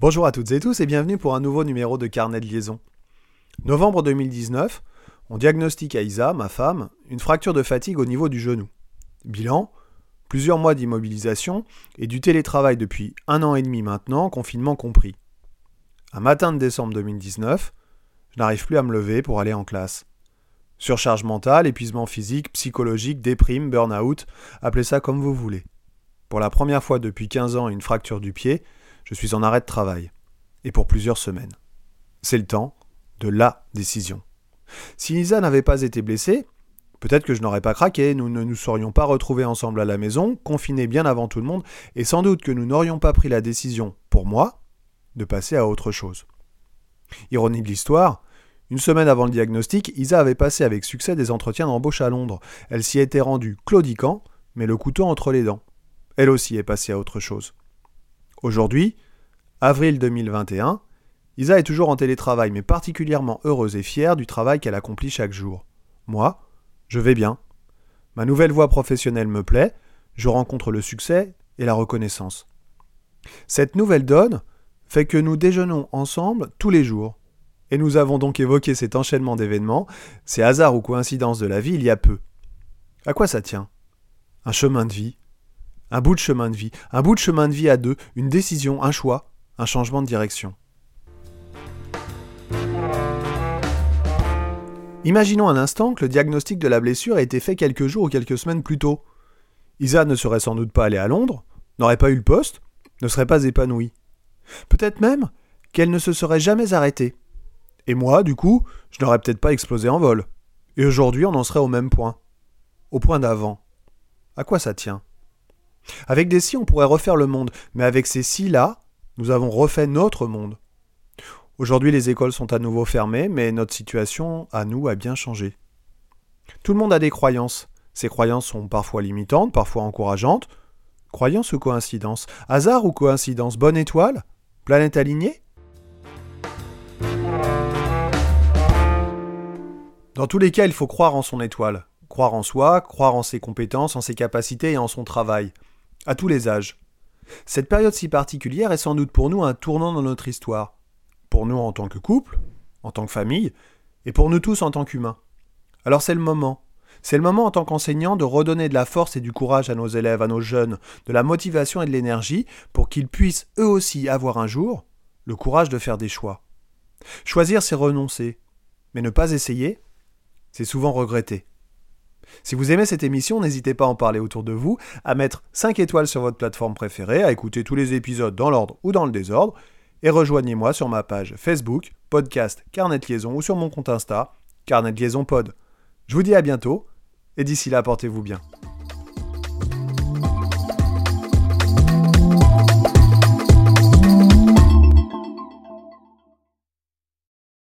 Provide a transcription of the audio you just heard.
Bonjour à toutes et tous et bienvenue pour un nouveau numéro de Carnet de liaison. Novembre 2019, on diagnostique à Isa, ma femme, une fracture de fatigue au niveau du genou. Bilan plusieurs mois d'immobilisation et du télétravail depuis un an et demi maintenant, confinement compris. Un matin de décembre 2019, je n'arrive plus à me lever pour aller en classe. Surcharge mentale, épuisement physique, psychologique, déprime, burn-out, appelez ça comme vous voulez. Pour la première fois depuis 15 ans une fracture du pied, je suis en arrêt de travail. Et pour plusieurs semaines. C'est le temps de la décision. Si Lisa n'avait pas été blessée, peut-être que je n'aurais pas craqué, nous ne nous serions pas retrouvés ensemble à la maison, confinés bien avant tout le monde, et sans doute que nous n'aurions pas pris la décision, pour moi, de passer à autre chose. Ironie de l'histoire, une semaine avant le diagnostic, Isa avait passé avec succès des entretiens d'embauche à Londres. Elle s'y était rendue claudiquant, mais le couteau entre les dents. Elle aussi est passée à autre chose. Aujourd'hui, avril 2021, Isa est toujours en télétravail, mais particulièrement heureuse et fière du travail qu'elle accomplit chaque jour. Moi, je vais bien. Ma nouvelle voie professionnelle me plaît, je rencontre le succès et la reconnaissance. Cette nouvelle donne fait que nous déjeunons ensemble tous les jours. Et nous avons donc évoqué cet enchaînement d'événements, ces hasards ou coïncidences de la vie il y a peu. À quoi ça tient? Un chemin de vie Un bout de chemin de vie Un bout de chemin de vie à deux Une décision, un choix, un changement de direction. Imaginons un instant que le diagnostic de la blessure a été fait quelques jours ou quelques semaines plus tôt. Isa ne serait sans doute pas allée à Londres, n'aurait pas eu le poste, ne serait pas épanouie. Peut-être même qu'elle ne se serait jamais arrêtée. Et moi, du coup, je n'aurais peut-être pas explosé en vol. Et aujourd'hui, on en serait au même point. Au point d'avant. À quoi ça tient? Avec des si, on pourrait refaire le monde, mais avec ces si-là, nous avons refait notre monde. Aujourd'hui, les écoles sont à nouveau fermées, mais notre situation, à nous, a bien changé. Tout le monde a des croyances. Ces croyances sont parfois limitantes, parfois encourageantes. Croyance ou coïncidence Hasard ou coïncidence? Bonne étoile? Planète alignée? Dans tous les cas, il faut croire en son étoile, croire en soi, croire en ses compétences, en ses capacités et en son travail, à tous les âges. Cette période si particulière est sans doute pour nous un tournant dans notre histoire pour nous en tant que couple, en tant que famille, et pour nous tous en tant qu'humains. Alors c'est le moment. C'est le moment en tant qu'enseignant de redonner de la force et du courage à nos élèves, à nos jeunes, de la motivation et de l'énergie pour qu'ils puissent eux aussi avoir un jour le courage de faire des choix. Choisir, c'est renoncer. Mais ne pas essayer, c'est souvent regretter. Si vous aimez cette émission, n'hésitez pas à en parler autour de vous, à mettre 5 étoiles sur votre plateforme préférée, à écouter tous les épisodes dans l'ordre ou dans le désordre, et rejoignez-moi sur ma page Facebook, podcast Carnet de Liaison ou sur mon compte Insta, Carnet de Liaison Pod. Je vous dis à bientôt et d'ici là, portez-vous bien.